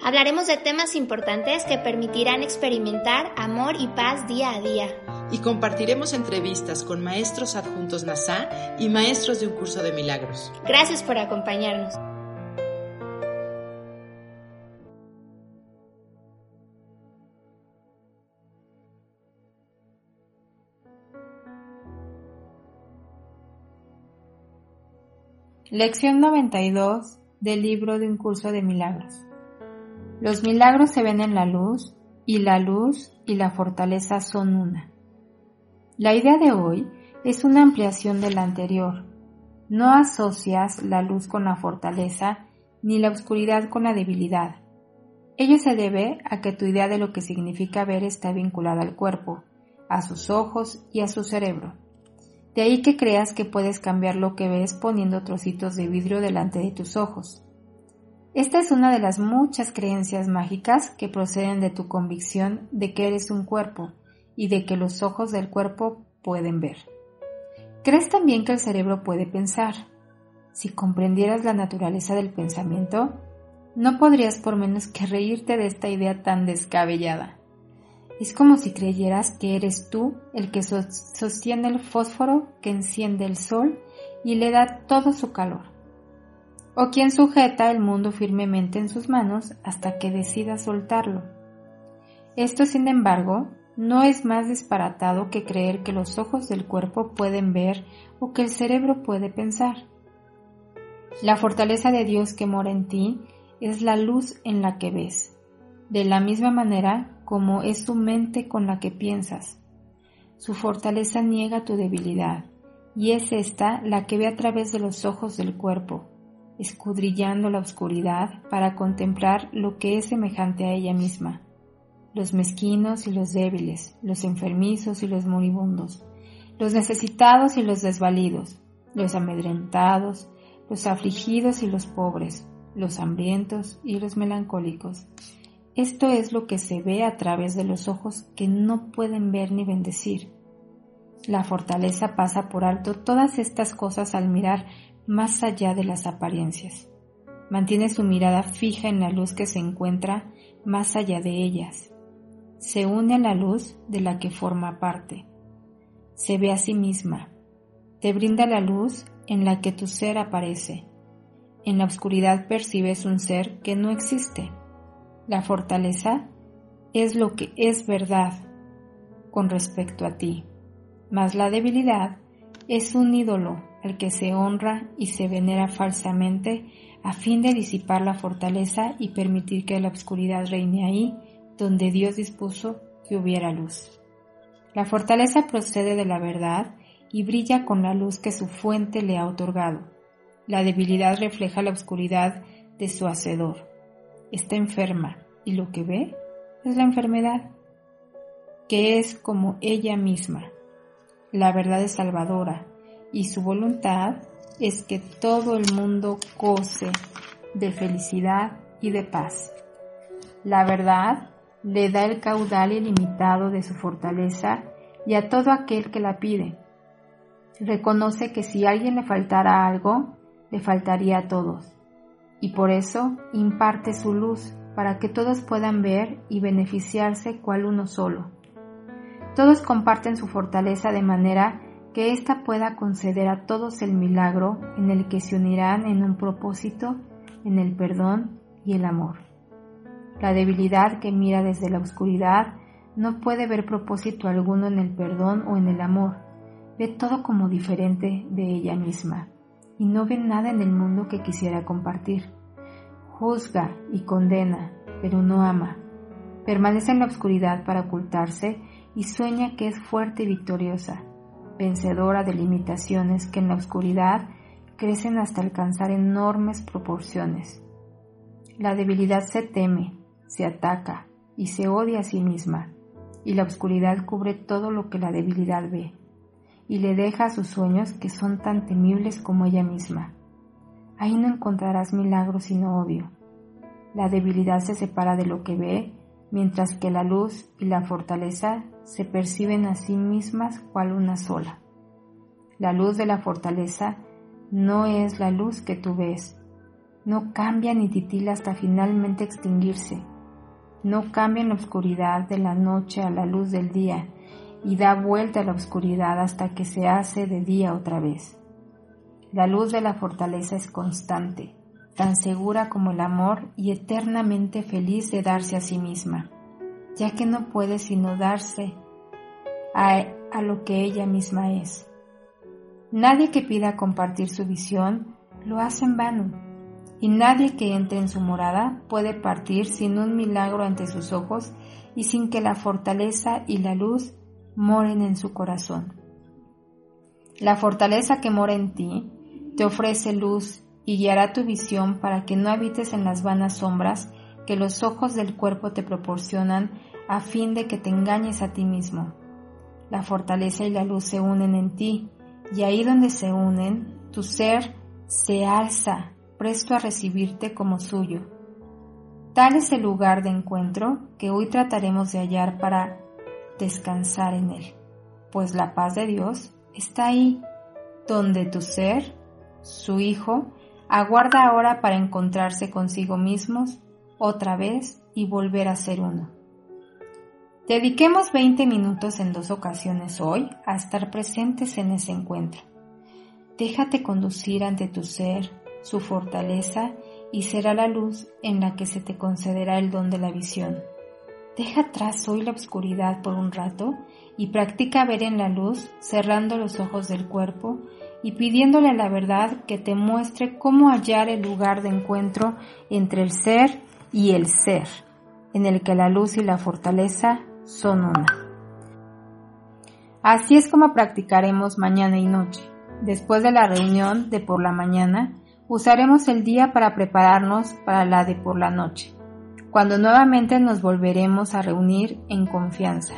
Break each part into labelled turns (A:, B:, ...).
A: Hablaremos de temas importantes que permitirán experimentar amor y paz día a día.
B: Y compartiremos entrevistas con maestros adjuntos NASA y maestros de un curso de milagros.
A: Gracias por acompañarnos.
C: Lección 92 del libro de un curso de milagros. Los milagros se ven en la luz y la luz y la fortaleza son una. La idea de hoy es una ampliación de la anterior. No asocias la luz con la fortaleza ni la oscuridad con la debilidad. Ello se debe a que tu idea de lo que significa ver está vinculada al cuerpo, a sus ojos y a su cerebro. De ahí que creas que puedes cambiar lo que ves poniendo trocitos de vidrio delante de tus ojos. Esta es una de las muchas creencias mágicas que proceden de tu convicción de que eres un cuerpo y de que los ojos del cuerpo pueden ver. ¿Crees también que el cerebro puede pensar? Si comprendieras la naturaleza del pensamiento, no podrías por menos que reírte de esta idea tan descabellada. Es como si creyeras que eres tú el que sostiene el fósforo que enciende el sol y le da todo su calor o quien sujeta el mundo firmemente en sus manos hasta que decida soltarlo. Esto, sin embargo, no es más disparatado que creer que los ojos del cuerpo pueden ver o que el cerebro puede pensar. La fortaleza de Dios que mora en ti es la luz en la que ves, de la misma manera como es tu mente con la que piensas. Su fortaleza niega tu debilidad, y es esta la que ve a través de los ojos del cuerpo, escudrillando la oscuridad para contemplar lo que es semejante a ella misma, los mezquinos y los débiles, los enfermizos y los moribundos, los necesitados y los desvalidos, los amedrentados, los afligidos y los pobres, los hambrientos y los melancólicos. Esto es lo que se ve a través de los ojos que no pueden ver ni bendecir. La fortaleza pasa por alto todas estas cosas al mirar más allá de las apariencias. Mantiene su mirada fija en la luz que se encuentra más allá de ellas. Se une a la luz de la que forma parte. Se ve a sí misma. Te brinda la luz en la que tu ser aparece. En la oscuridad percibes un ser que no existe. La fortaleza es lo que es verdad con respecto a ti, mas la debilidad es un ídolo al que se honra y se venera falsamente a fin de disipar la fortaleza y permitir que la oscuridad reine ahí donde Dios dispuso que hubiera luz. La fortaleza procede de la verdad y brilla con la luz que su fuente le ha otorgado. La debilidad refleja la oscuridad de su hacedor. Está enferma y lo que ve es la enfermedad, que es como ella misma. La verdad es salvadora, y su voluntad es que todo el mundo goce de felicidad y de paz. La verdad le da el caudal ilimitado de su fortaleza y a todo aquel que la pide. Reconoce que si a alguien le faltara algo, le faltaría a todos, y por eso imparte su luz para que todos puedan ver y beneficiarse cual uno solo. Todos comparten su fortaleza de manera que ésta pueda conceder a todos el milagro en el que se unirán en un propósito, en el perdón y el amor. La debilidad que mira desde la oscuridad no puede ver propósito alguno en el perdón o en el amor, ve todo como diferente de ella misma y no ve nada en el mundo que quisiera compartir. Juzga y condena, pero no ama. Permanece en la oscuridad para ocultarse y sueña que es fuerte y victoriosa vencedora de limitaciones que en la oscuridad crecen hasta alcanzar enormes proporciones. La debilidad se teme, se ataca y se odia a sí misma, y la oscuridad cubre todo lo que la debilidad ve. y le deja sus sueños que son tan temibles como ella misma. Ahí no encontrarás milagro sino odio. La debilidad se separa de lo que ve, mientras que la luz y la fortaleza se perciben a sí mismas cual una sola. La luz de la fortaleza no es la luz que tú ves, no cambia ni titila hasta finalmente extinguirse, no cambia en la oscuridad de la noche a la luz del día y da vuelta a la oscuridad hasta que se hace de día otra vez. La luz de la fortaleza es constante, tan segura como el amor y eternamente feliz de darse a sí misma, ya que no puede sino darse a, a lo que ella misma es. Nadie que pida compartir su visión lo hace en vano, y nadie que entre en su morada puede partir sin un milagro ante sus ojos y sin que la fortaleza y la luz moren en su corazón. La fortaleza que mora en ti te ofrece luz y guiará tu visión para que no habites en las vanas sombras que los ojos del cuerpo te proporcionan a fin de que te engañes a ti mismo. La fortaleza y la luz se unen en ti, y ahí donde se unen, tu ser se alza, presto a recibirte como suyo. Tal es el lugar de encuentro que hoy trataremos de hallar para descansar en él, pues la paz de Dios está ahí, donde tu ser, su Hijo, aguarda ahora para encontrarse consigo mismos otra vez y volver a ser uno. Dediquemos 20 minutos en dos ocasiones hoy a estar presentes en ese encuentro. Déjate conducir ante tu ser, su fortaleza y será la luz en la que se te concederá el don de la visión. Deja atrás hoy la oscuridad por un rato y practica ver en la luz, cerrando los ojos del cuerpo y pidiéndole a la verdad que te muestre cómo hallar el lugar de encuentro entre el ser y el ser, en el que la luz y la fortaleza son una. Así es como practicaremos mañana y noche. Después de la reunión de por la mañana, usaremos el día para prepararnos para la de por la noche, cuando nuevamente nos volveremos a reunir en confianza.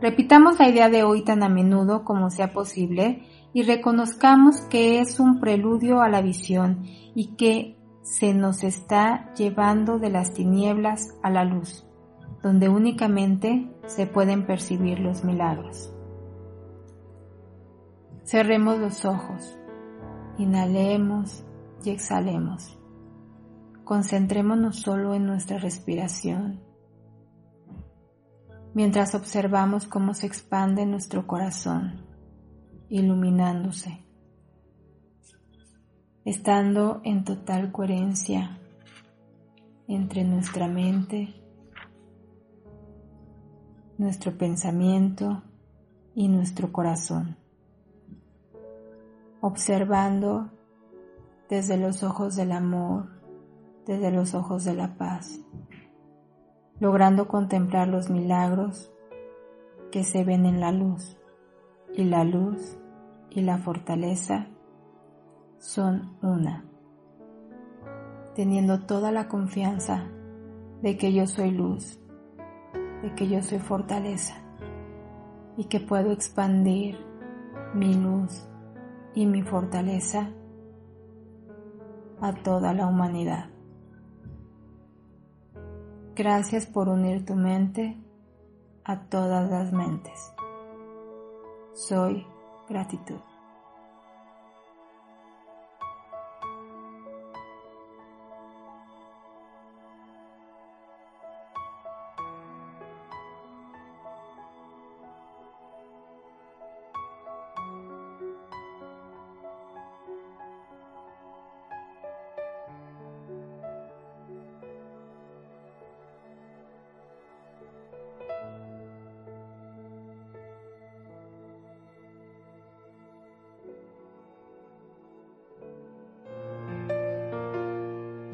C: Repitamos la idea de hoy tan a menudo como sea posible y reconozcamos que es un preludio a la visión y que se nos está llevando de las tinieblas a la luz, donde únicamente se pueden percibir los milagros. Cerremos los ojos, inhalemos y exhalemos. Concentrémonos solo en nuestra respiración, mientras observamos cómo se expande nuestro corazón iluminándose, estando en total coherencia entre nuestra mente, nuestro pensamiento y nuestro corazón, observando desde los ojos del amor, desde los ojos de la paz, logrando contemplar los milagros que se ven en la luz y la luz y la fortaleza son una, teniendo toda la confianza de que yo soy luz, de que yo soy fortaleza y que puedo expandir mi luz y mi fortaleza a toda la humanidad. Gracias por unir tu mente a todas las mentes. Soy gratitud.